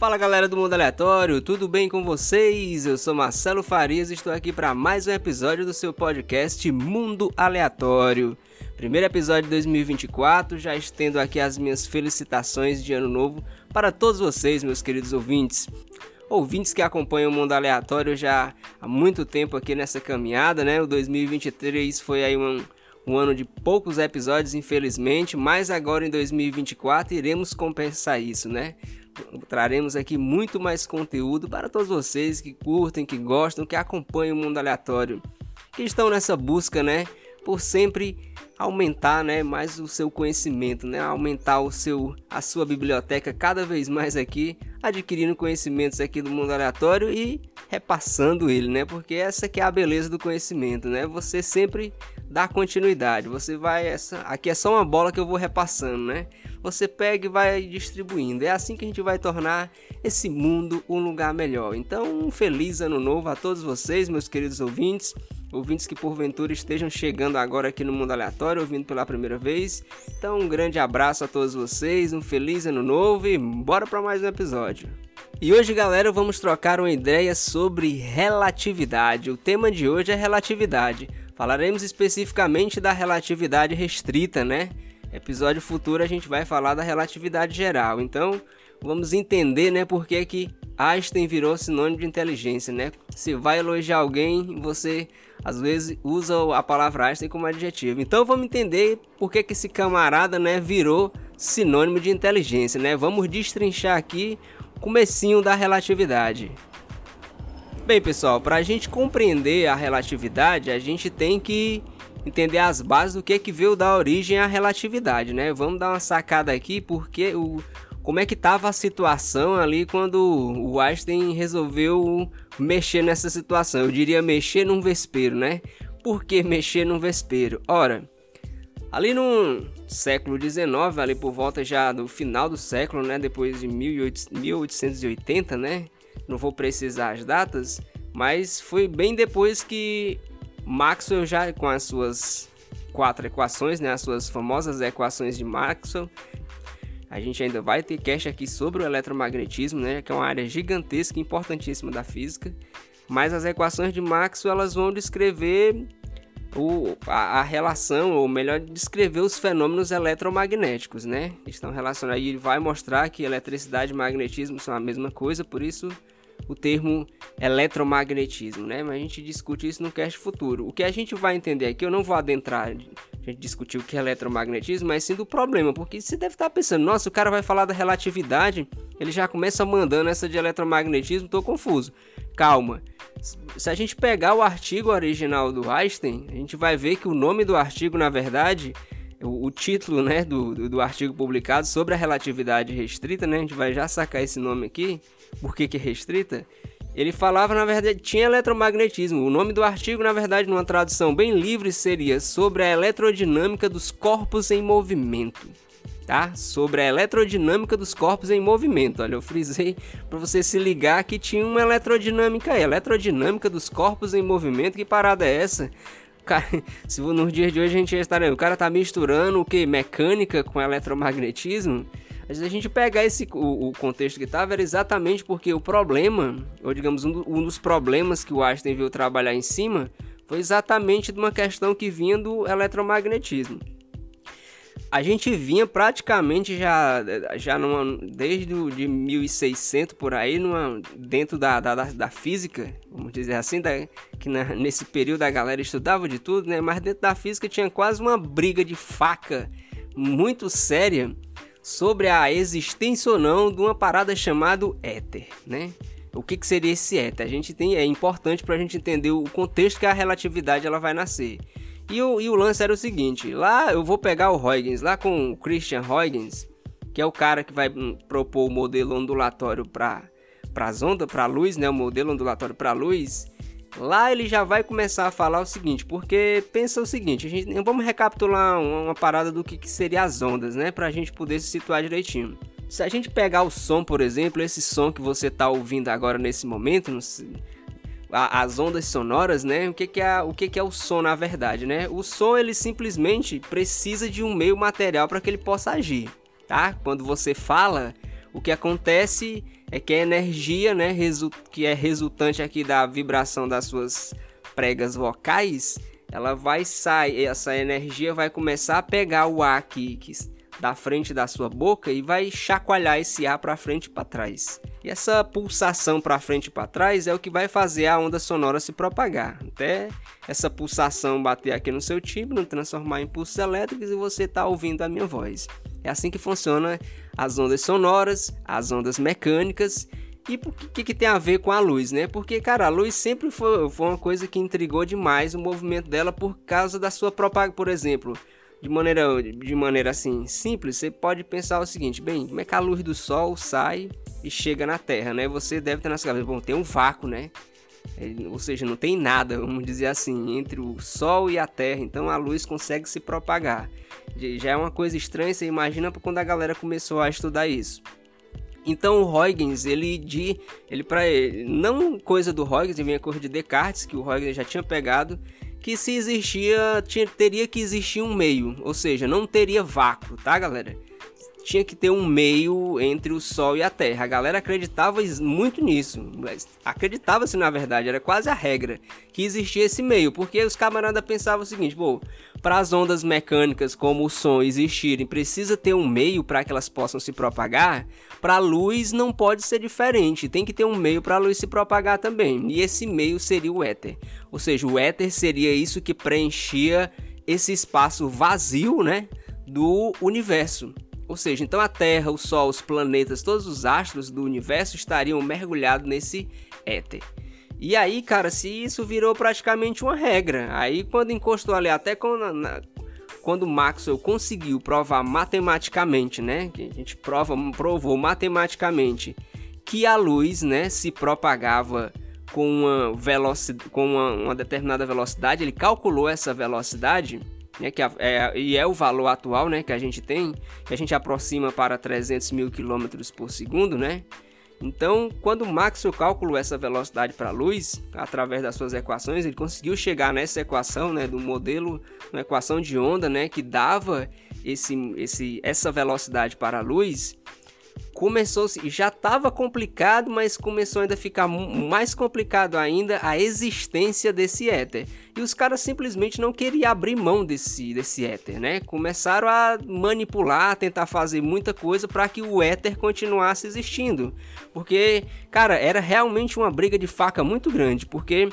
Fala galera do Mundo Aleatório, tudo bem com vocês? Eu sou Marcelo Farias e estou aqui para mais um episódio do seu podcast Mundo Aleatório. Primeiro episódio de 2024, já estendo aqui as minhas felicitações de ano novo para todos vocês, meus queridos ouvintes. Ouvintes que acompanham o Mundo Aleatório já há muito tempo aqui nessa caminhada, né? O 2023 foi aí um, um ano de poucos episódios, infelizmente, mas agora em 2024 iremos compensar isso, né? Traremos aqui muito mais conteúdo para todos vocês que curtem, que gostam, que acompanham o mundo aleatório, que estão nessa busca, né, por sempre aumentar, né, mais o seu conhecimento, né, aumentar o seu a sua biblioteca cada vez mais aqui, adquirindo conhecimentos aqui do mundo aleatório e repassando ele, né? Porque essa que é a beleza do conhecimento, né? Você sempre dá continuidade. Você vai essa aqui é só uma bola que eu vou repassando, né? você pega e vai distribuindo. É assim que a gente vai tornar esse mundo um lugar melhor. Então, um feliz ano novo a todos vocês, meus queridos ouvintes. Ouvintes que porventura estejam chegando agora aqui no Mundo Aleatório, ouvindo pela primeira vez. Então, um grande abraço a todos vocês, um feliz ano novo e bora para mais um episódio. E hoje, galera, vamos trocar uma ideia sobre relatividade. O tema de hoje é relatividade. Falaremos especificamente da relatividade restrita, né? Episódio futuro a gente vai falar da relatividade geral. Então, vamos entender, né, por que que Einstein virou sinônimo de inteligência, né? Se vai elogiar alguém, você às vezes usa a palavra Einstein como adjetivo. Então, vamos entender por que que esse camarada, né, virou sinônimo de inteligência, né? Vamos destrinchar aqui o comecinho da relatividade. Bem, pessoal, para a gente compreender a relatividade, a gente tem que entender as bases do que que veio dar origem à relatividade, né? Vamos dar uma sacada aqui porque o como é que estava a situação ali quando o Einstein resolveu mexer nessa situação? Eu diria mexer num vespeiro, né? Por que mexer num vespeiro? Ora, ali no século XIX, ali por volta já do final do século, né? Depois de 1880, né? Não vou precisar as datas, mas foi bem depois que Maxwell já com as suas quatro equações, né, as suas famosas equações de Maxwell. A gente ainda vai ter cast aqui sobre o eletromagnetismo, né, que é uma área gigantesca e importantíssima da física. Mas as equações de Maxwell elas vão descrever o, a, a, relação, ou melhor, descrever os fenômenos eletromagnéticos, né? Estão relacionados. E vai mostrar que eletricidade e magnetismo são a mesma coisa, por isso o termo eletromagnetismo, né? Mas a gente discute isso no cast futuro. O que a gente vai entender aqui, eu não vou adentrar a gente discutir o que é eletromagnetismo, mas sim do problema, porque você deve estar pensando, nossa, o cara vai falar da relatividade, ele já começa mandando essa de eletromagnetismo, tô confuso. Calma. Se a gente pegar o artigo original do Einstein, a gente vai ver que o nome do artigo, na verdade, o, o título né, do, do, do, artigo publicado sobre a relatividade restrita, né, a gente vai já sacar esse nome aqui, por que, que é restrita? Ele falava, na verdade, tinha eletromagnetismo. O nome do artigo, na verdade, numa tradução bem livre, seria sobre a eletrodinâmica dos corpos em movimento. Tá? Sobre a eletrodinâmica dos corpos em movimento. Olha, eu frisei para você se ligar que tinha uma eletrodinâmica aí. Eletrodinâmica dos corpos em movimento. Que parada é essa? Cara, se nos dias de hoje a gente estaria, o cara tá misturando o que mecânica com eletromagnetismo. A gente pegar esse o, o, contexto que estava era exatamente porque o problema, ou digamos um, um dos problemas que o Einstein veio trabalhar em cima, foi exatamente de uma questão que vinha do eletromagnetismo a gente vinha praticamente já, já numa, desde o, de 1600 por aí, numa, dentro da, da, da física, vamos dizer assim, da, que na, nesse período a galera estudava de tudo, né? Mas dentro da física tinha quase uma briga de faca muito séria sobre a existência ou não de uma parada chamada éter, né? O que, que seria esse éter? A gente tem é importante para a gente entender o contexto que a relatividade ela vai nascer. E o, e o lance era o seguinte: lá eu vou pegar o Huygens, lá com o Christian Huygens, que é o cara que vai hum, propor o modelo ondulatório para as ondas, para a luz, né? O modelo ondulatório para a luz. Lá ele já vai começar a falar o seguinte, porque pensa o seguinte, a gente, vamos recapitular uma, uma parada do que, que seria as ondas, né, para a gente poder se situar direitinho. Se a gente pegar o som, por exemplo, esse som que você está ouvindo agora nesse momento, a, as ondas sonoras, né? O que, que, é, o que, que é o som na verdade, né? O som ele simplesmente precisa de um meio material para que ele possa agir, tá? Quando você fala, o que acontece é que a energia, né, que é resultante aqui da vibração das suas pregas vocais, ela vai sair, essa energia vai começar a pegar o ar aqui, que da frente da sua boca e vai chacoalhar esse ar para frente e para trás. E essa pulsação para frente e para trás é o que vai fazer a onda sonora se propagar. Até essa pulsação bater aqui no seu tímpano, transformar em pulsos elétricos e você está ouvindo a minha voz. É assim que funciona as ondas sonoras, as ondas mecânicas e o que, que tem a ver com a luz, né? Porque, cara, a luz sempre foi, foi uma coisa que intrigou demais o movimento dela por causa da sua propagação. Por exemplo, de maneira, de maneira assim simples, você pode pensar o seguinte: bem, como é que a luz do sol sai e chega na Terra, né? Você deve ter na sua cabeça, bom, tem um vácuo, né? É, ou seja, não tem nada, vamos dizer assim, entre o Sol e a Terra, então a luz consegue se propagar. Já é uma coisa estranha, você imagina quando a galera começou a estudar isso. Então o Huygens, ele de ele para não coisa do Huygens, vem a coisa de Descartes, que o Huygens já tinha pegado, que se existia, tinha, teria que existir um meio, ou seja, não teria vácuo, tá, galera? Tinha que ter um meio entre o Sol e a Terra. A galera acreditava muito nisso. Acreditava-se, na verdade, era quase a regra que existia esse meio, porque os camaradas pensavam o seguinte: para as ondas mecânicas como o som existirem, precisa ter um meio para que elas possam se propagar. Para a luz não pode ser diferente, tem que ter um meio para a luz se propagar também. E esse meio seria o éter. Ou seja, o éter seria isso que preenchia esse espaço vazio, né, do universo. Ou seja, então a Terra, o Sol, os planetas, todos os astros do universo estariam mergulhados nesse éter. E aí, cara, se isso virou praticamente uma regra, aí quando encostou ali, até quando, na, quando Maxwell conseguiu provar matematicamente, né, que a gente prova, provou matematicamente que a luz, né, se propagava com uma velocidade, com uma, uma determinada velocidade, ele calculou essa velocidade né, que é, e é o valor atual né, que a gente tem, que a gente aproxima para 300 mil quilômetros por segundo, né? Então, quando Maxwell calculou essa velocidade para a luz, através das suas equações, ele conseguiu chegar nessa equação, né, do modelo, uma equação de onda, né, que dava esse, esse, essa velocidade para a luz, começou já estava complicado, mas começou ainda a ficar mais complicado ainda a existência desse éter. E os caras simplesmente não queriam abrir mão desse desse éter, né? Começaram a manipular, tentar fazer muita coisa para que o éter continuasse existindo. Porque, cara, era realmente uma briga de faca muito grande, porque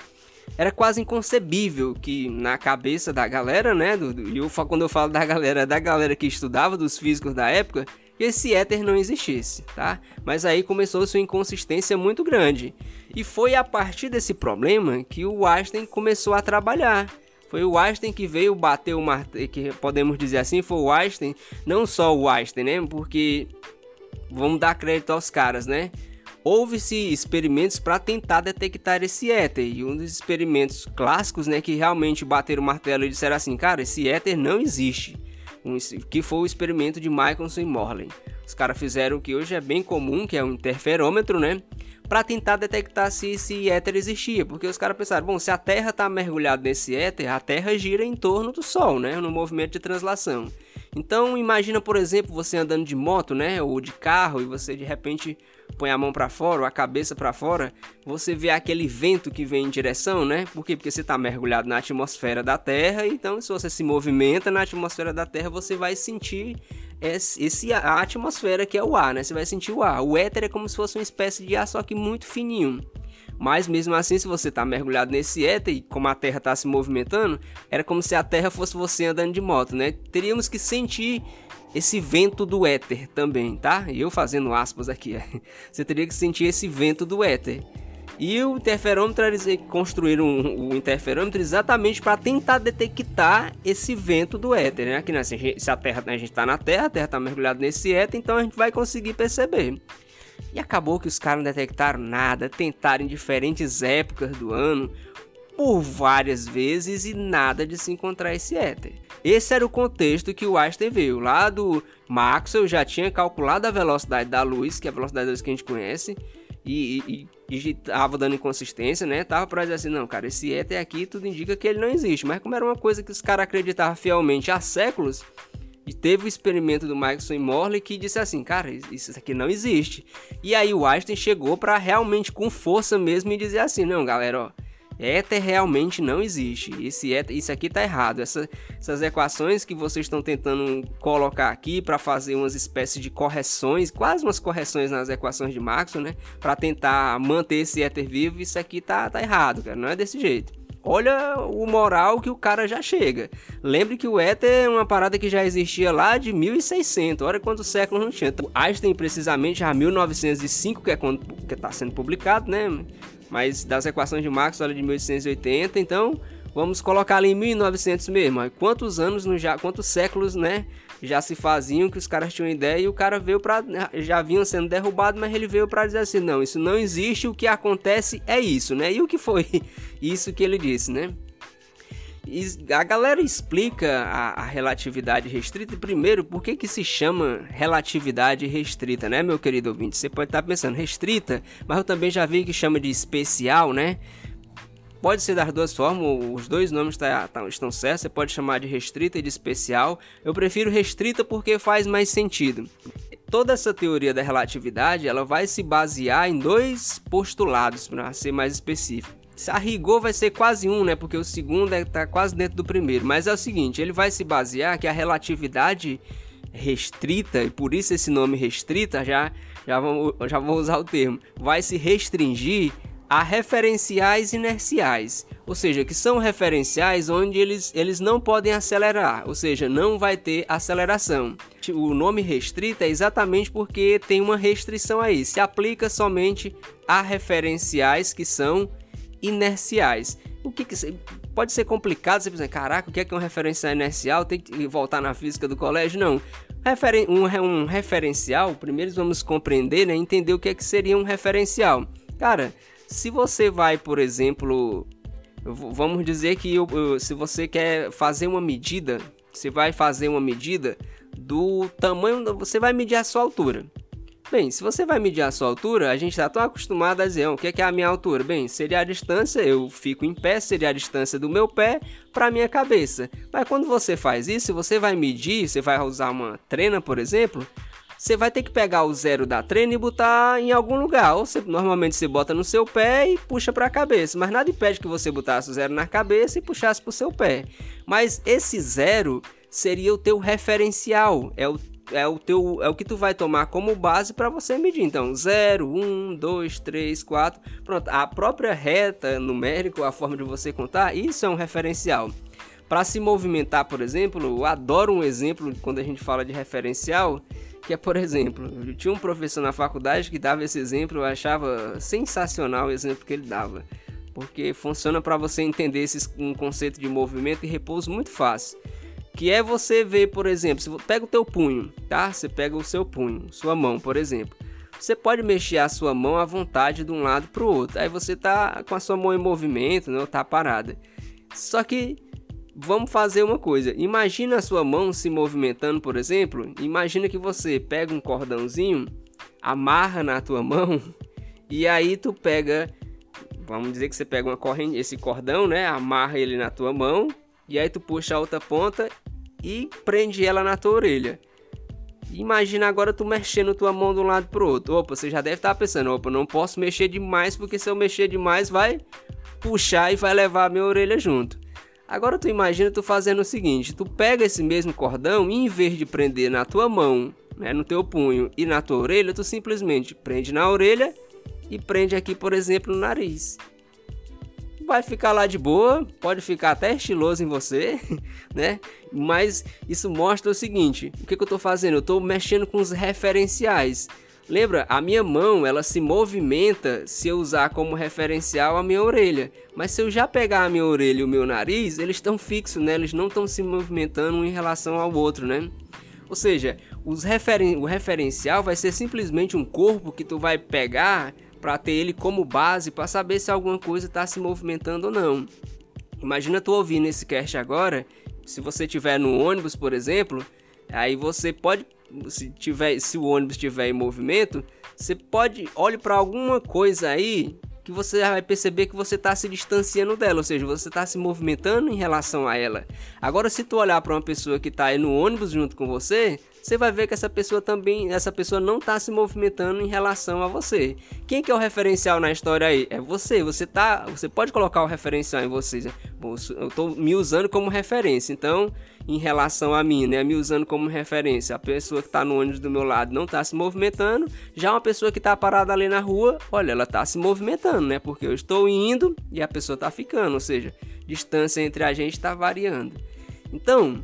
era quase inconcebível que na cabeça da galera, né, do, do, eu, quando eu falo da galera, da galera que estudava dos físicos da época, que esse éter não existisse, tá? Mas aí começou sua inconsistência muito grande. E foi a partir desse problema que o Einstein começou a trabalhar. Foi o Einstein que veio bater o martelo, que podemos dizer assim, foi o Einstein, não só o Einstein, né? Porque vamos dar crédito aos caras, né? Houve-se experimentos para tentar detectar esse éter, e um dos experimentos clássicos, né, que realmente bateram o martelo e disseram assim, cara, esse éter não existe que foi o experimento de Michelson e Morley. Os caras fizeram o que hoje é bem comum, que é um interferômetro, né? Para tentar detectar se esse éter existia, porque os caras pensaram, bom, se a Terra está mergulhada nesse éter, a Terra gira em torno do Sol, né? No movimento de translação. Então imagina, por exemplo, você andando de moto, né, ou de carro e você de repente põe a mão para fora ou a cabeça para fora, você vê aquele vento que vem em direção, né? Por quê? Porque você está mergulhado na atmosfera da Terra, então se você se movimenta na atmosfera da Terra, você vai sentir esse, esse a atmosfera que é o ar, né? Você vai sentir o ar. O éter é como se fosse uma espécie de ar, só que muito fininho. Mas mesmo assim, se você está mergulhado nesse éter e como a Terra está se movimentando, era como se a Terra fosse você andando de moto, né? Teríamos que sentir esse vento do éter também, tá? Eu fazendo aspas aqui. você teria que sentir esse vento do éter. E o interferômetro, eles construíram o interferômetro exatamente para tentar detectar esse vento do éter, né? Aqui, né? Se a Terra, a gente está na Terra, a Terra está mergulhada nesse éter, então a gente vai conseguir perceber. E acabou que os caras não detectaram nada, tentaram em diferentes épocas do ano, por várias vezes e nada de se encontrar esse éter. Esse era o contexto que o Einstein veio. Lá do Maxwell já tinha calculado a velocidade da luz, que é a velocidade da luz que a gente conhece, e, estava dando inconsistência, né? Tava para dizer assim, não, cara, esse éter aqui tudo indica que ele não existe. Mas como era uma coisa que os caras acreditavam fielmente há séculos, E teve o experimento do Michelson e Morley que disse assim, cara, isso aqui não existe. E aí o Einstein chegou para realmente com força mesmo e dizer assim, não, galera, ó, éter realmente não existe. Esse éter, isso aqui tá errado. Essa, essas equações que vocês estão tentando colocar aqui para fazer umas espécies de correções, quase umas correções nas equações de Maxwell, né, para tentar manter esse éter vivo, isso aqui tá, tá errado, cara. Não é desse jeito. Olha o moral que o cara já chega. Lembre que o éter é uma parada que já existia lá de 1600. Olha quantos séculos não tinha. Então, Einstein, precisamente, já 1905, que é quando está sendo publicado, né? Mas das equações de Maxwell de 1880, então vamos colocar ali em 1900 mesmo. Quantos anos, no já, quantos séculos, né? Já se faziam, que os caras tinham ideia e o cara veio para já vinham sendo derrubados, mas ele veio para dizer assim, não, isso não existe, o que acontece é isso, né? E o que foi isso que ele disse, né? A galera explica a, a, relatividade restrita primeiro, por que que se chama relatividade restrita, né, meu querido ouvinte? Você pode estar pensando restrita, mas eu também já vi que chama de especial, né? Pode ser das duas formas, os dois nomes tá, tá, estão certos, você pode chamar de restrita e de especial. Eu prefiro restrita porque faz mais sentido. Toda essa teoria da relatividade ela vai se basear em dois postulados, para ser mais específico. A rigor vai ser quase um, né? Porque o segundo está é, quase dentro do primeiro. Mas é o seguinte, ele vai se basear que a relatividade restrita, e por isso esse nome restrita, já, já, já vou usar o termo, vai se restringir a referenciais inerciais, ou seja, que são referenciais onde eles, eles não podem acelerar, ou seja, não vai ter aceleração. O nome restrito é exatamente porque tem uma restrição aí, se aplica somente a referenciais que são inerciais. O que, que pode ser complicado você pensar, caraca, o que é, que é um referencial inercial? Tem que voltar na física do colégio? Não. Referen um, um referencial, primeiro vamos compreender, né, entender o que é que seria um referencial. Cara, se você vai, por exemplo, vamos dizer que eu, se você quer fazer uma medida, você vai fazer uma medida do tamanho, você vai medir a sua altura. Bem, se você vai medir a sua altura, a gente está tão acostumado a dizer, o que é, que é a minha altura? Bem, seria a distância, eu fico em pé, seria a distância do meu pé para a minha cabeça. Mas quando você faz isso, você vai medir, você vai usar uma trena, por exemplo, você vai ter que pegar o zero da treina e botar em algum lugar. Ou você, normalmente você bota no seu pé e puxa para a cabeça. Mas nada impede que você botasse o zero na cabeça e puxasse para o seu pé. Mas esse zero seria o teu referencial. É o é o teu é o que tu vai tomar como base para você medir. Então, 0, 1, 2, 3, 4. Pronto, a própria reta numérica, a forma de você contar, isso é um referencial. Para se movimentar, por exemplo, eu adoro um exemplo quando a gente fala de referencial, que é, por exemplo, eu tinha um professor na faculdade que dava esse exemplo, eu achava sensacional o exemplo que ele dava, porque funciona para você entender esse, um conceito de movimento e repouso muito fácil. Que é você ver, por exemplo, se pega o teu punho, tá? Você pega o seu punho, sua mão, por exemplo. Você pode mexer a sua mão à vontade de um lado para o outro. Aí você tá com a sua mão em movimento, não tá parada. Só que vamos fazer uma coisa. Imagina a sua mão se movimentando, por exemplo. Imagina que você pega um cordãozinho, amarra na tua mão e aí tu pega, vamos dizer que você pega uma corrente, esse cordão, né? Amarra ele na tua mão e aí tu puxa a outra ponta e prende ela na tua orelha. Imagina agora tu mexendo tua mão de um lado pro outro. Opa, você já deve estar pensando, opa, não posso mexer demais porque se eu mexer demais vai puxar e vai levar a minha orelha junto. Agora tu imagina tu fazendo o seguinte, tu pega esse mesmo cordão e em vez de prender na tua mão, né, no teu punho e na tua orelha, tu simplesmente prende na orelha e prende aqui, por exemplo, no nariz. Vai ficar lá de boa, pode ficar até estiloso em você, né? Mas isso mostra o seguinte: o que, que eu estou fazendo? Eu estou mexendo com os referenciais. Lembra, a minha mão ela se movimenta se eu usar como referencial a minha orelha. Mas se eu já pegar a minha orelha e o meu nariz, eles estão fixos, né? Eles não estão se movimentando um em relação ao outro, né? Ou seja, referen o referencial vai ser simplesmente um corpo que tu vai pegar para ter ele como base para saber se alguma coisa está se movimentando ou não. Imagina tu ouvindo esse cast agora, se você estiver no ônibus, por exemplo, aí você pode se tiver, se o ônibus estiver em movimento, você pode olhe para alguma coisa aí que você vai perceber que você está se distanciando dela, ou seja, você está se movimentando em relação a ela. Agora, se tu olhar para uma pessoa que está aí no ônibus junto com você, você vai ver que essa pessoa também, essa pessoa não está se movimentando em relação a você. Quem que é o referencial na história aí? É você. Você tá, você pode colocar o referencial em você. Bom, eu estou me usando como referência. Então, em relação a mim, né, me usando como referência, a pessoa que está no ônibus do meu lado não está se movimentando, já uma pessoa que está parada ali na rua, olha, ela está se movimentando, né? Porque eu estou indo e a pessoa está ficando, ou seja, distância entre a gente está variando. Então,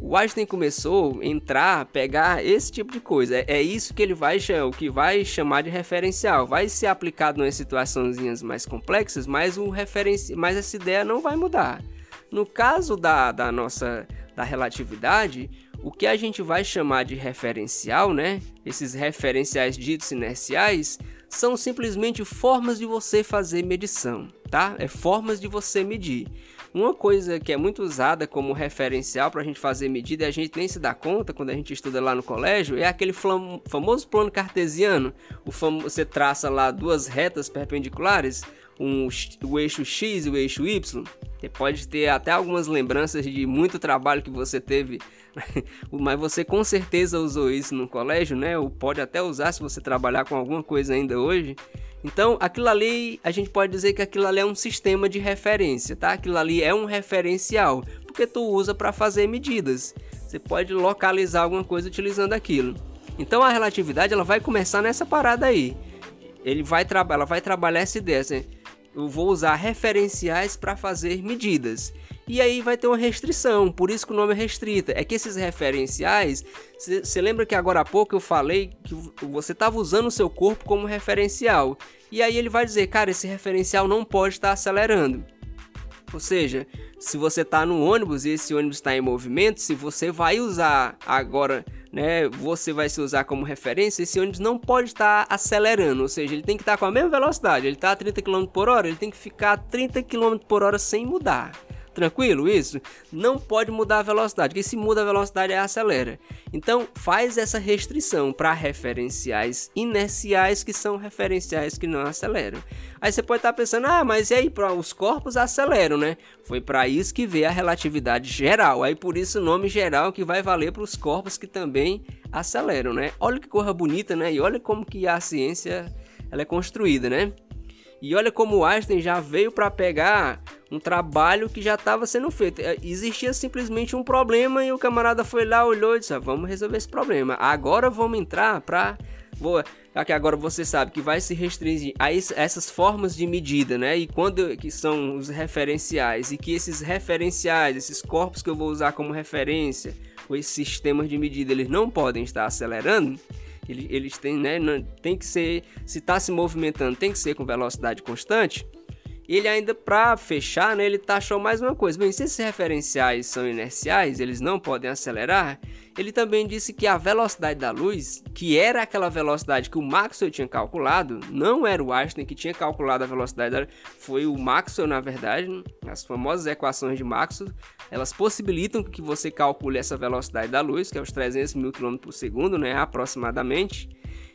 o Einstein começou a entrar, pegar esse tipo de coisa. É, é isso que ele vai o que vai chamar de referencial. Vai ser aplicado em situações mais complexas, mas o referenci, mas essa ideia não vai mudar. No caso da, da nossa da relatividade, o que a gente vai chamar de referencial, né? Esses referenciais ditos inerciais são simplesmente formas de você fazer medição, tá? É formas de você medir. Uma coisa que é muito usada como referencial para a gente fazer medida e a gente nem se dá conta quando a gente estuda lá no colégio é aquele famoso plano cartesiano. O fam você traça lá duas retas perpendiculares, um, o eixo X e o eixo Y. Você pode ter até algumas lembranças de muito trabalho que você teve, mas você com certeza usou isso no colégio, né? Ou pode até usar se você trabalhar com alguma coisa ainda hoje. Então, aquilo ali, a gente pode dizer que aquilo ali é um sistema de referência, tá? Aquilo ali é um referencial, porque tu usa para fazer medidas. Você pode localizar alguma coisa utilizando aquilo. Então, a relatividade ela vai começar nessa parada aí. Ele vai ela vai trabalhar essa ideia. Assim, eu vou usar referenciais para fazer medidas. E aí vai ter uma restrição, por isso que o nome é restrita. É que esses referenciais, você lembra que agora há pouco eu falei que você estava usando o seu corpo como referencial. E aí ele vai dizer, cara, esse referencial não pode estar acelerando. Ou seja, se você está no ônibus e esse ônibus está em movimento, se você vai usar agora, né, você vai se usar como referência, esse ônibus não pode estar acelerando, ou seja, ele tem que estar com a mesma velocidade, ele está a 30 km por hora, ele tem que ficar a 30 km por hora sem mudar. Tranquilo isso? Não pode mudar a velocidade, porque se muda a velocidade é acelera. Então faz essa restrição para referenciais inerciais que são referenciais que não aceleram. Aí você pode estar tá pensando, ah, mas e aí os corpos aceleram, né? Foi para isso que veio a relatividade geral. Aí por isso o nome geral que vai valer para os corpos que também aceleram, né? Olha que cor bonita, né? E olha como que a ciência ela é construída, né? E olha como Einstein já veio para pegar um trabalho que já estava sendo feito. É, existia simplesmente um problema e o camarada foi lá, olhou e disse: ah, Vamos resolver esse problema. Agora vamos entrar para. Vou, já que agora você sabe que vai se restringir a essas formas de medida, né? E quando que são os referenciais e que esses referenciais, esses corpos que eu vou usar como referência, ou esses sistemas de medida, eles não podem estar acelerando. Eles, têm, né? Tem que ser, se está se movimentando, tem que ser com velocidade constante. Ele ainda para fechar, né, ele taxou mais uma coisa. Bem, se esses referenciais são inerciais, eles não podem acelerar. Ele também disse que a velocidade da luz, que era aquela velocidade que o Maxwell tinha calculado, não era o Einstein que tinha calculado a velocidade da luz, foi o Maxwell na verdade. As famosas equações de Maxwell, elas possibilitam que você calcule essa velocidade da luz, que é os 300 mil km por segundo, né, aproximadamente.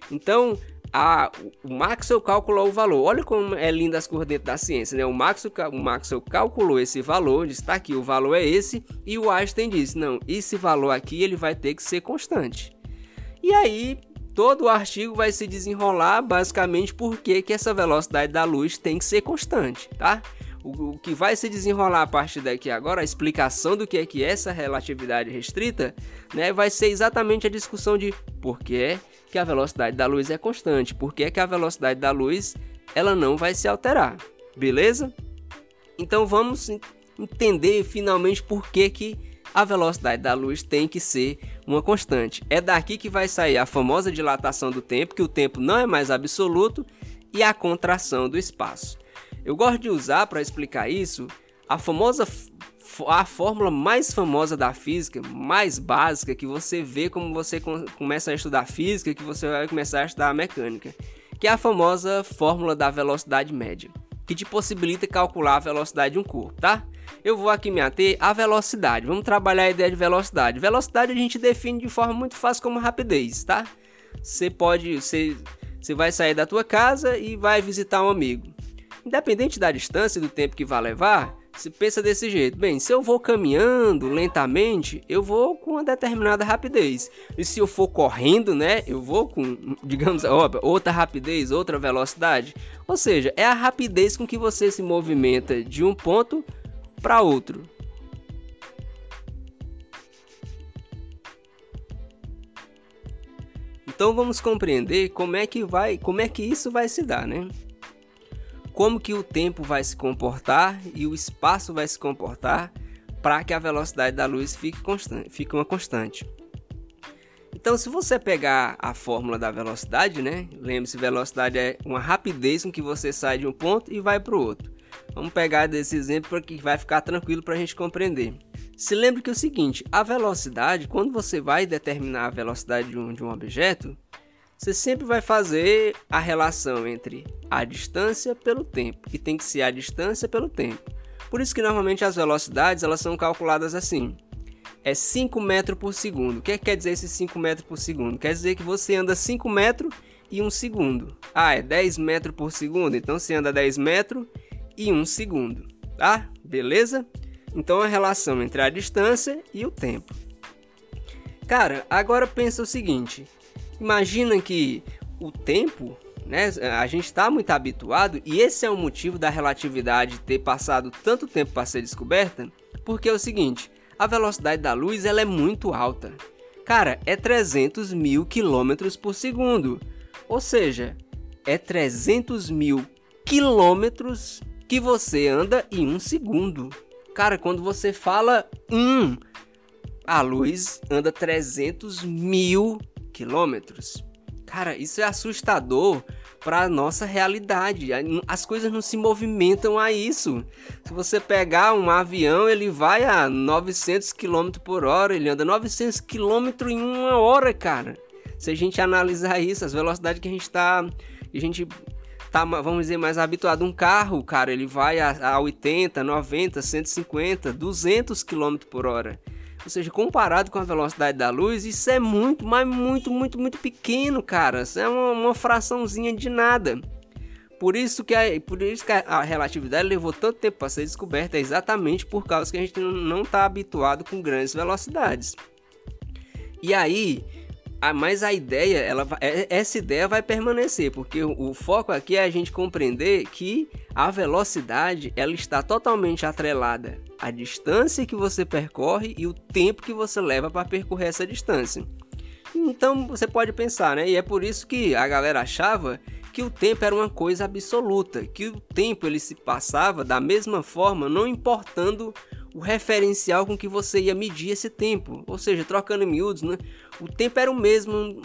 Então, a, o Maxwell calculou o valor. Olha como é linda as cores dentro da ciência, né? O Maxwell, o Maxwell calculou esse valor, disse, tá aqui, o valor é esse, e o Einstein disse, não, esse valor aqui ele vai ter que ser constante. E aí, todo o artigo vai se desenrolar basicamente porque que essa velocidade da luz tem que ser constante, tá? O, o, que vai se desenrolar a partir daqui agora, a explicação do que é que é essa relatividade restrita, né, vai ser exatamente a discussão de por que que a velocidade da luz é constante, por que, que a velocidade da luz ela não vai se alterar, beleza? Então vamos entender finalmente por que, que a velocidade da luz tem que ser uma constante. É daqui que vai sair a famosa dilatação do tempo, que o tempo não é mais absoluto, e a contração do espaço. Eu gosto de usar para explicar isso a famosa a fórmula mais famosa da física, mais básica, que você vê como você começa a estudar física, que você vai começar a estudar mecânica, que é a famosa fórmula da velocidade média, que te possibilita calcular a velocidade de um corpo, tá? Eu vou aqui me ater à velocidade. Vamos trabalhar a ideia de velocidade. Velocidade a gente define de forma muito fácil como rapidez, tá? Você pode, você, você vai sair da tua casa e vai visitar um amigo. Independente da distância e do tempo que vai levar, se pensa desse jeito, bem, se eu vou caminhando lentamente, eu vou com uma determinada rapidez. E se eu for correndo, né, eu vou com, digamos, outra rapidez, outra velocidade. Ou seja, é a rapidez com que você se movimenta de um ponto para outro. Então vamos compreender como é que vai, como é que isso vai se dar, né? Como que o tempo vai se comportar e o espaço vai se comportar para que a velocidade da luz fique, constante, fique uma constante. Então, se você pegar a fórmula da velocidade, né? Lembre-se, velocidade é uma rapidez com que você sai de um ponto e vai para o outro. Vamos pegar desse exemplo para que vai ficar tranquilo para a gente compreender. Se lembre que é o seguinte, a velocidade, quando você vai determinar a velocidade de um, de um objeto, você sempre vai fazer a relação entre a distância pelo tempo e tem que ser a distância pelo tempo. Por isso que normalmente as velocidades elas são calculadas assim. É 5 metros por segundo. O que, é que quer dizer esse 5 metros por segundo? Quer dizer que você anda 5 metros e 1 segundo. Ah, é 10 metros por segundo? Então você anda 10 metros e 1 segundo. Tá? Beleza? Então a relação entre a distância e o tempo. Cara, agora pensa o seguinte: Imagina que o tempo, né, a gente está muito habituado e esse é o motivo da relatividade ter passado tanto tempo para ser descoberta, porque é o seguinte, a velocidade da luz ela é muito alta. Cara, é 300 mil quilômetros por segundo, ou seja, é 300 mil quilômetros que você anda em um segundo. Cara, quando você fala um, a luz anda 300 mil quilômetros. Cara, isso é assustador para nossa realidade. As coisas não se movimentam a isso. Se você pegar um avião, ele vai a 900 km por hora, ele anda 900 km em uma hora, cara. Se a gente analisar isso, as velocidades que a gente está, a gente tá, vamos dizer, mais habituado. Um carro, cara, ele vai a, a 80, 90, 150, 200 km por hora. Ou seja, comparado com a velocidade da luz, isso é muito, mas muito, muito, muito pequeno, cara. Isso é uma, uma fraçãozinha de nada. Por isso que a, por isso que a relatividade levou tanto tempo para ser descoberta, é exatamente por causa que a gente não está habituado com grandes velocidades. E aí, a, mas a ideia, ela, é, essa ideia vai permanecer, porque o, o, foco aqui é a gente compreender que a velocidade ela está totalmente atrelada à distância que você percorre e o tempo que você leva para percorrer essa distância. Então você pode pensar, né? E é por isso que a galera achava que o tempo era uma coisa absoluta, que o tempo ele se passava da mesma forma, não importando o referencial com que você ia medir esse tempo. Ou seja, trocando em miúdos, né? o tempo era o mesmo.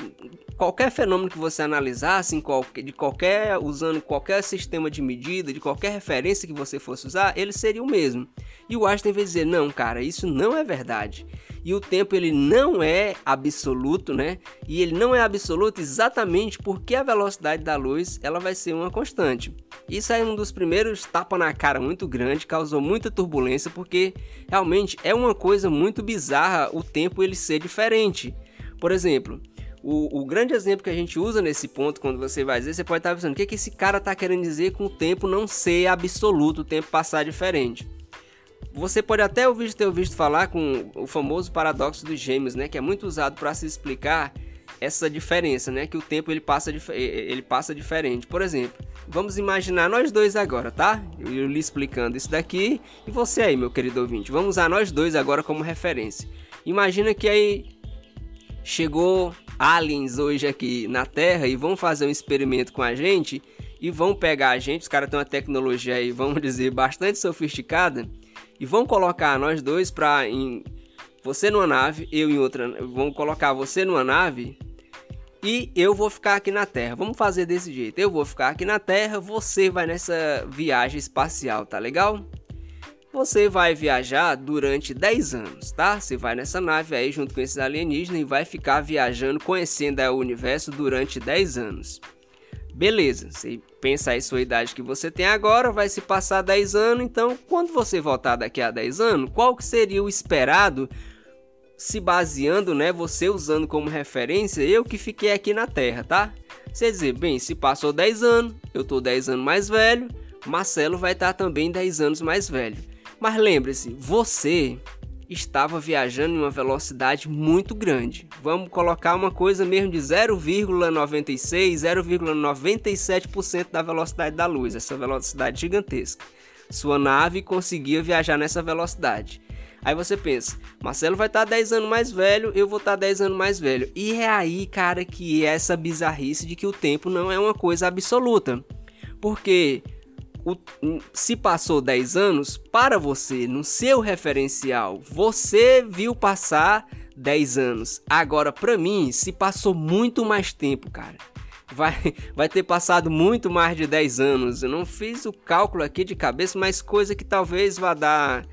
Qualquer fenômeno que você analisasse, qualquer, de qualquer usando qualquer sistema de medida, de qualquer referência que você fosse usar, ele seria o mesmo. E o Einstein vai dizer: não, cara, isso não é verdade. E o tempo ele não é absoluto, né? E ele não é absoluto exatamente porque a velocidade da luz ela vai ser uma constante. Isso é um dos primeiros tapa na cara muito grande, causou muita turbulência porque realmente é uma coisa muito bizarra o tempo ele ser diferente. Por exemplo, o, o, grande exemplo que a gente usa nesse ponto, quando você vai dizer, você pode estar pensando, o que, é que esse cara está querendo dizer com o tempo não ser absoluto, o tempo passar diferente. Você pode até ouvir, ter ouvido falar com o famoso paradoxo dos gêmeos, né, que é muito usado para se explicar essa diferença, né, que o tempo ele passa, ele passa diferente. Por exemplo, vamos imaginar nós dois agora, tá? Eu, lhe explicando isso daqui e você aí, meu querido ouvinte. Vamos usar nós dois agora como referência. Imagina que aí chegou aliens hoje aqui na Terra e vão fazer um experimento com a gente e vão pegar a gente, os caras têm uma tecnologia aí, vamos dizer, bastante sofisticada e vão colocar nós dois para em você numa nave, eu em outra, vão colocar você numa nave e eu vou ficar aqui na Terra. Vamos fazer desse jeito. Eu vou ficar aqui na Terra, você vai nessa viagem espacial, tá legal? Você vai viajar durante 10 anos, tá? Você vai nessa nave aí junto com esses alienígenas e vai ficar viajando, conhecendo o universo durante 10 anos. Beleza, você pensa aí sua idade que você tem agora, vai se passar 10 anos, então quando você voltar daqui a 10 anos, qual que seria o esperado se baseando, né, você usando como referência eu que fiquei aqui na Terra, tá? Você dizer, bem, se passou 10 anos, eu tô 10 anos mais velho, Marcelo vai estar também 10 anos mais velho. Mas lembre-se, você estava viajando em uma velocidade muito grande. Vamos colocar uma coisa mesmo de 0,96, 0,97% da velocidade da luz, essa velocidade gigantesca. Sua nave conseguia viajar nessa velocidade. Aí você pensa, Marcelo vai estar 10 anos mais velho, eu vou estar 10 anos mais velho. E é aí, cara, que é essa bizarrice de que o tempo não é uma coisa absoluta. Porque o, se passou 10 anos, para você, no seu referencial, você viu passar 10 anos. Agora, para mim, se passou muito mais tempo, cara. Vai, vai ter passado muito mais de 10 anos. Eu não fiz o cálculo aqui de cabeça, mas coisa que talvez vá dar.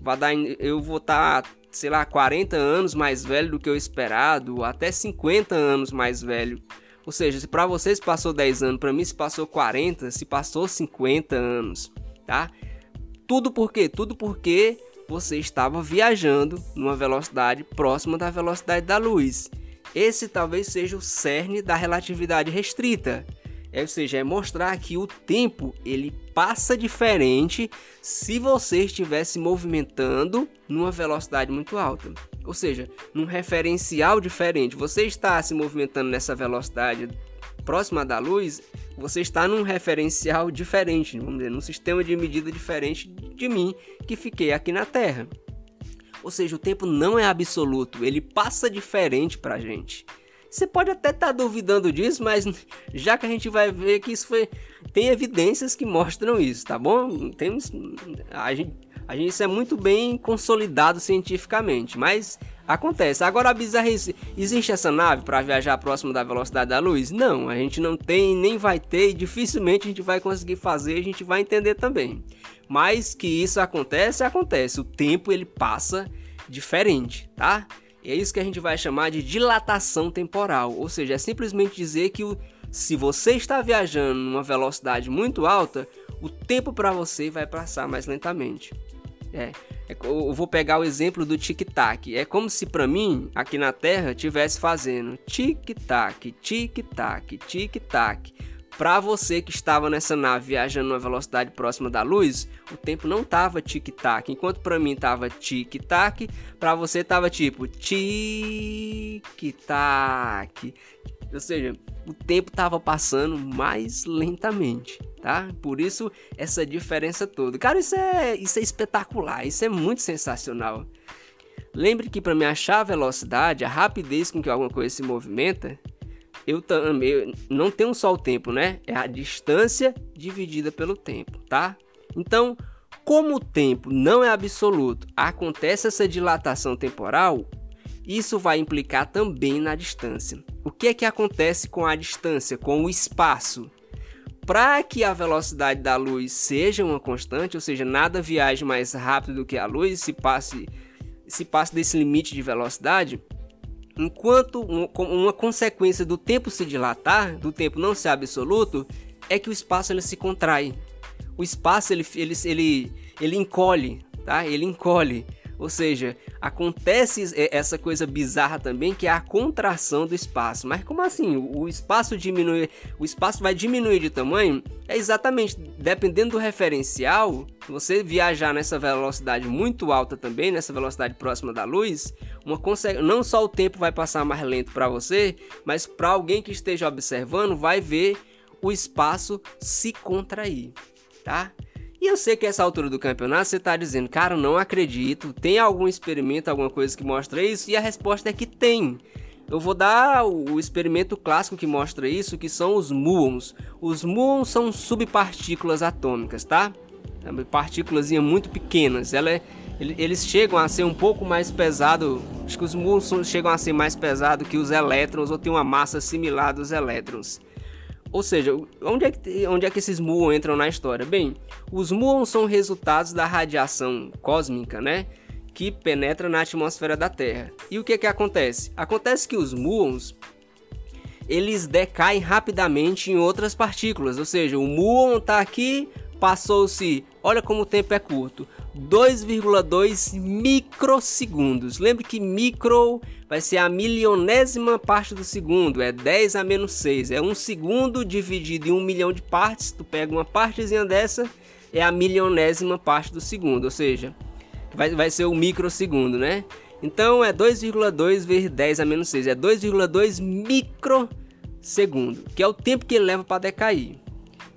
Vá dar eu vou estar, tá, sei lá, 40 anos mais velho do que eu esperado, até 50 anos mais velho ou seja, se para vocês passou 10 anos, para mim se passou 40, se passou 50 anos, tá? Tudo por quê? Tudo porque você estava viajando numa velocidade próxima da velocidade da luz. Esse talvez seja o cerne da relatividade restrita. É, ou seja, é mostrar que o tempo ele passa diferente se você estiver se movimentando numa velocidade muito alta ou seja, num referencial diferente. Você está se movimentando nessa velocidade próxima da luz, você está num referencial diferente, vamos dizer, num sistema de medida diferente de mim que fiquei aqui na Terra. Ou seja, o tempo não é absoluto, ele passa diferente para a gente. Você pode até estar tá duvidando disso, mas já que a gente vai ver que isso foi. Tem evidências que mostram isso, tá bom? Temos. A gente a gente, isso é muito bem consolidado cientificamente, mas acontece. Agora a bizarrice, existe essa nave para viajar próximo da velocidade da luz? Não, a gente não tem, nem vai ter e dificilmente a gente vai conseguir fazer, a gente vai entender também. Mas que isso acontece, acontece. O tempo ele passa diferente, tá? E é isso que a gente vai chamar de dilatação temporal, ou seja, é simplesmente dizer que o, se você está viajando numa velocidade muito alta, o tempo para você vai passar mais lentamente. É, é eu vou pegar o exemplo do tic-tac. É como se para mim, aqui na Terra, tivesse fazendo tic-tac, tic-tac, tic-tac. Para você que estava nessa nave viajando numa velocidade próxima da luz, o tempo não tava tic-tac. Enquanto para mim tava tic-tac, para você tava tipo tic-tac. Ou seja, o tempo estava passando mais lentamente, tá? Por isso essa diferença toda. Cara, isso é, isso é espetacular, isso é muito sensacional. Lembre que para me achar a velocidade, a rapidez com que alguma coisa se movimenta, eu também não tenho só o tempo, né? É a distância dividida pelo tempo, tá? Então, como o tempo não é absoluto, acontece essa dilatação temporal, isso vai implicar também na distância. O que é que acontece com a distância, com o espaço? Para que a velocidade da luz seja uma constante, ou seja, nada viaje mais rápido do que a luz, se passe, se passe desse limite de velocidade, enquanto uma consequência do tempo se dilatar, do tempo não ser absoluto, é que o espaço ele se contrai. O espaço ele, ele, ele, ele encolhe, tá? Ele encolhe. Ou seja, acontece essa coisa bizarra também que é a contração do espaço. Mas como assim? O espaço diminui, o espaço vai diminuir de tamanho? É exatamente dependendo do referencial. Você viajar nessa velocidade muito alta também, nessa velocidade próxima da luz, uma não só o tempo vai passar mais lento para você, mas para alguém que esteja observando vai ver o espaço se contrair, tá? E eu sei que essa altura do campeonato você está dizendo, cara, não acredito. Tem algum experimento, alguma coisa que mostra isso? E a resposta é que tem. Eu vou dar o experimento clássico que mostra isso, que são os muons. Os muons são subpartículas atômicas, tá? É partículas muito pequenas. Ela é, eles chegam a ser um pouco mais pesado. Acho que os muons chegam a ser mais pesado que os elétrons ou têm uma massa similar dos elétrons. Ou seja, onde é, que, onde é que esses muons entram na história? Bem, os muons são resultados da radiação cósmica, né? Que penetra na atmosfera da Terra. E o que é que acontece? Acontece que os muons eles decaem rapidamente em outras partículas, ou seja, o muon está aqui, passou-se, olha como o tempo é curto, 2,2 microsegundos. Lembre que micro vai ser a milionésima parte do segundo, é 10 a menos 6. É um segundo dividido em um milhão de partes. Tu pega uma partezinha dessa é a milionésima parte do segundo, ou seja, vai, vai ser o microsegundo, né? Então é 2,2 vezes 10 a menos 6, é 2,2 microsegundo, que é o tempo que ele leva para decair.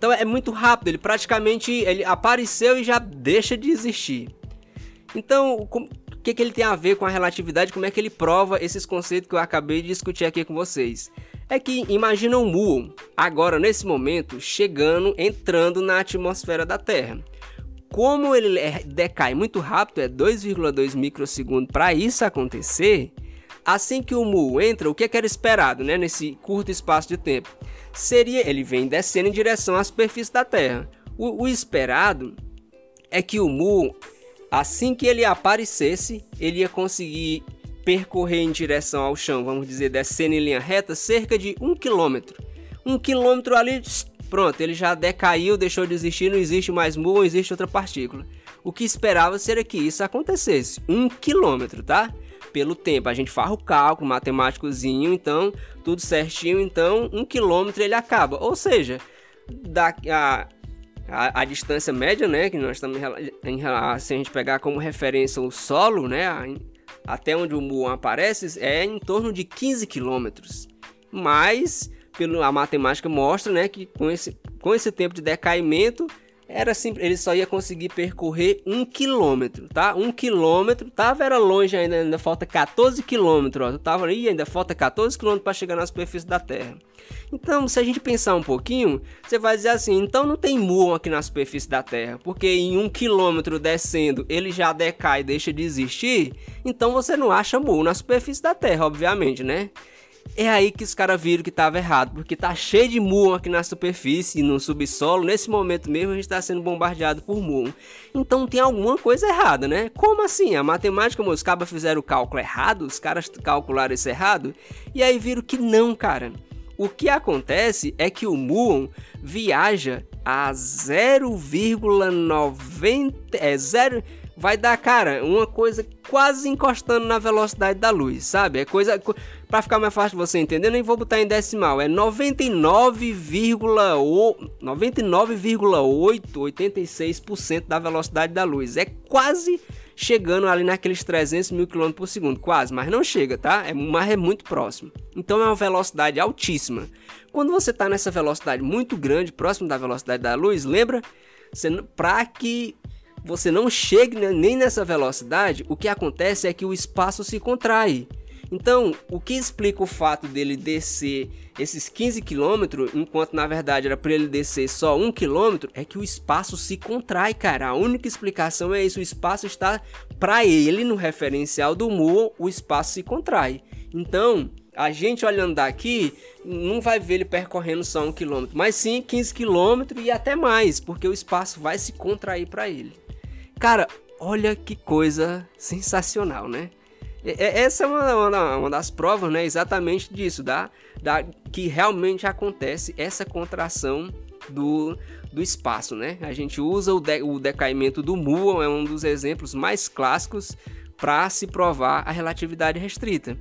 Então é muito rápido, ele praticamente ele apareceu e já deixa de existir. Então, o que, que ele tem a ver com a relatividade? Como é que ele prova esses conceitos que eu acabei de discutir aqui com vocês? É que imagina um muon, agora nesse momento, chegando, entrando na atmosfera da Terra. Como ele é, decai muito rápido, é 2,2 microsegundos para isso acontecer, assim que o mu entra, o que, é que era esperado né, nesse curto espaço de tempo? Seria ele vem descendo em direção à superfície da Terra. O, o esperado é que o Mu, assim que ele aparecesse, ele ia conseguir percorrer em direção ao chão, vamos dizer, descendo em linha reta, cerca de um quilômetro. Um quilômetro ali, pronto, ele já decaiu, deixou de existir, não existe mais Mu, não existe outra partícula. O que esperava seria que isso acontecesse, um quilômetro, tá? Pelo tempo. A gente faz o cálculo matemáticozinho, então tudo certinho, então um quilômetro ele acaba. Ou seja, da, a, a, a, distância média, né, que nós estamos em se a gente pegar como referência o solo, né, a, até onde o muon aparece, é em torno de 15 quilômetros. Mas pelo, a matemática mostra, né, que com esse, com esse tempo de decaimento era simples, ele só ia conseguir percorrer um quilômetro, tá? Um quilômetro, tava era longe ainda, ainda falta 14 quilômetros, ó. Tava aí, ainda falta 14 quilômetros para chegar na superfície da Terra. Então, se a gente pensar um pouquinho, você vai dizer assim, então não tem muon aqui na superfície da Terra, porque em um quilômetro descendo ele já decai e deixa de existir, então você não acha muon na superfície da Terra, obviamente, né? É aí que os caras viram que estava errado, porque tá cheio de muon aqui na superfície e no subsolo. Nesse momento mesmo a gente está sendo bombardeado por muon. Então tem alguma coisa errada, né? Como assim? A matemática, os cabas fizeram o cálculo errado, os caras calcularam isso errado, e aí viram que não, cara. O que acontece é que o muon viaja a 0,90 é 0 vai dar, cara, uma coisa quase encostando na velocidade da luz, sabe? É coisa para ficar mais fácil de você entender, nem vou botar em decimal, é 99,886% da velocidade da luz. É quase chegando ali naqueles 300 mil km por segundo, quase, mas não chega, tá? É, mas é muito próximo. Então é uma velocidade altíssima. Quando você está nessa velocidade muito grande, próximo da velocidade da luz, lembra? Para que você não chegue nem nessa velocidade, o que acontece é que o espaço se contrai. Então, o que explica o fato dele descer esses 15 km, enquanto na verdade era para ele descer só 1 km, é que o espaço se contrai, cara. A única explicação é isso: o espaço está para ele no referencial do mu, o espaço se contrai. Então, a gente olhando daqui não vai ver ele percorrendo só 1 km, mas sim 15 km e até mais, porque o espaço vai se contrair para ele. Cara, olha que coisa sensacional, né? Essa é uma, uma, uma, das provas, né? Exatamente disso, da, da, que realmente acontece essa contração do, do espaço, né? A gente usa o, de, o decaimento do muon, é um dos exemplos mais clássicos para se provar a relatividade restrita.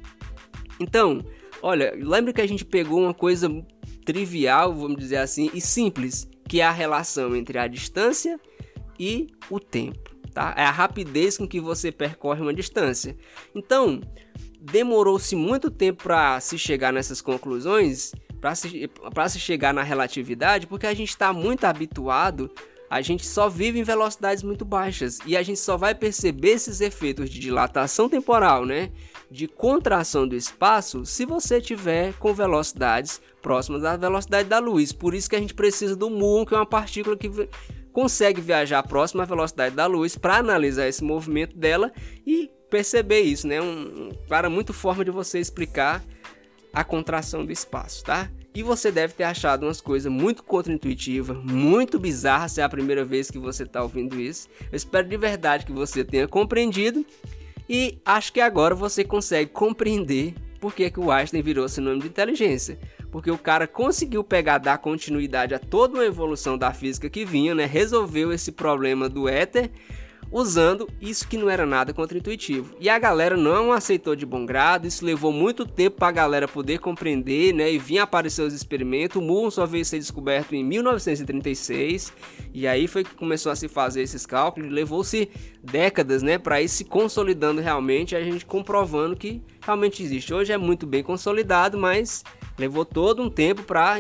Então, olha, lembra que a gente pegou uma coisa trivial, vamos dizer assim, e simples, que é a relação entre a distância e o tempo tá? É a rapidez com que você percorre uma distância. Então, demorou-se muito tempo para se chegar nessas conclusões, para se, se chegar na relatividade, porque a gente está muito habituado, a gente só vive em velocidades muito baixas e a gente só vai perceber esses efeitos de dilatação temporal, né? De contração do espaço, se você tiver com velocidades próximas da velocidade da luz. Por isso que a gente precisa do muon, que é uma partícula que consegue viajar à velocidade da luz para analisar esse movimento dela e perceber isso, né? Um, para muito forma de você explicar a contração do espaço, tá? E você deve ter achado umas coisas muito contraintuitivas, muito bizarras se é a primeira vez que você está ouvindo isso. Eu espero de verdade que você tenha compreendido e acho que agora você consegue compreender por que, que o Einstein virou sinônimo de inteligência porque o cara conseguiu pegar, dar continuidade a toda uma evolução da física que vinha, né? Resolveu esse problema do éter, usando isso que não era nada contra-intuitivo. E a galera não aceitou de bom grado, isso levou muito tempo para a galera poder compreender, né? E vinha aparecer os experimentos. O muon só veio ser descoberto em 1936, e aí foi que começou a se fazer esses cálculos. Levou-se décadas, né, para ir se consolidando realmente, a gente comprovando que realmente existe. Hoje é muito bem consolidado, mas levou todo um tempo para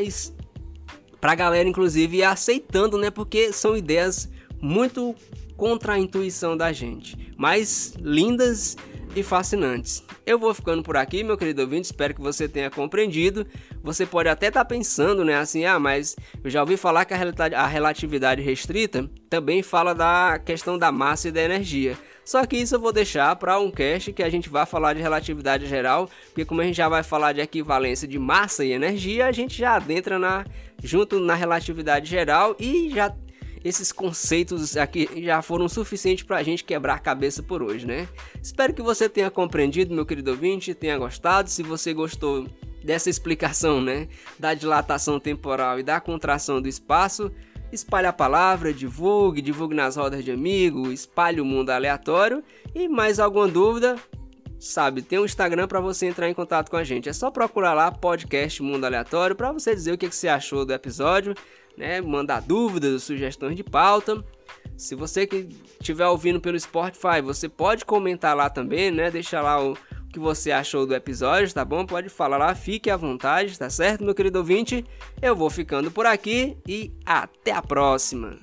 para a galera inclusive aceitando, né? Porque são ideias muito contra a intuição da gente, mas lindas e fascinantes. Eu vou ficando por aqui, meu querido ouvinte, espero que você tenha compreendido. Você pode até estar tá pensando, né, assim, ah, mas eu já ouvi falar que a relatividade restrita também fala da questão da massa e da energia. Só que isso eu vou deixar para um cast que a gente vai falar de relatividade geral, porque como a gente já vai falar de equivalência de massa e energia, a gente já adentra na junto na relatividade geral e já esses conceitos aqui já foram suficientes para a gente quebrar a cabeça por hoje, né? Espero que você tenha compreendido, meu querido ouvinte, tenha gostado. Se você gostou dessa explicação, né, da dilatação temporal e da contração do espaço, espalhe a palavra, divulgue, divulgue nas rodas de amigos, espalhe o mundo aleatório e mais alguma dúvida, sabe, tem um Instagram para você entrar em contato com a gente. É só procurar lá podcast Mundo Aleatório para você dizer o que, que você achou do episódio né? Mandar dúvidas, sugestões de pauta. Se você que estiver ouvindo pelo Spotify, você pode comentar lá também, né? Deixa lá o que você achou do episódio, tá bom? Pode falar lá, fique à vontade, tá certo, meu querido ouvinte? Eu vou ficando por aqui e até a próxima.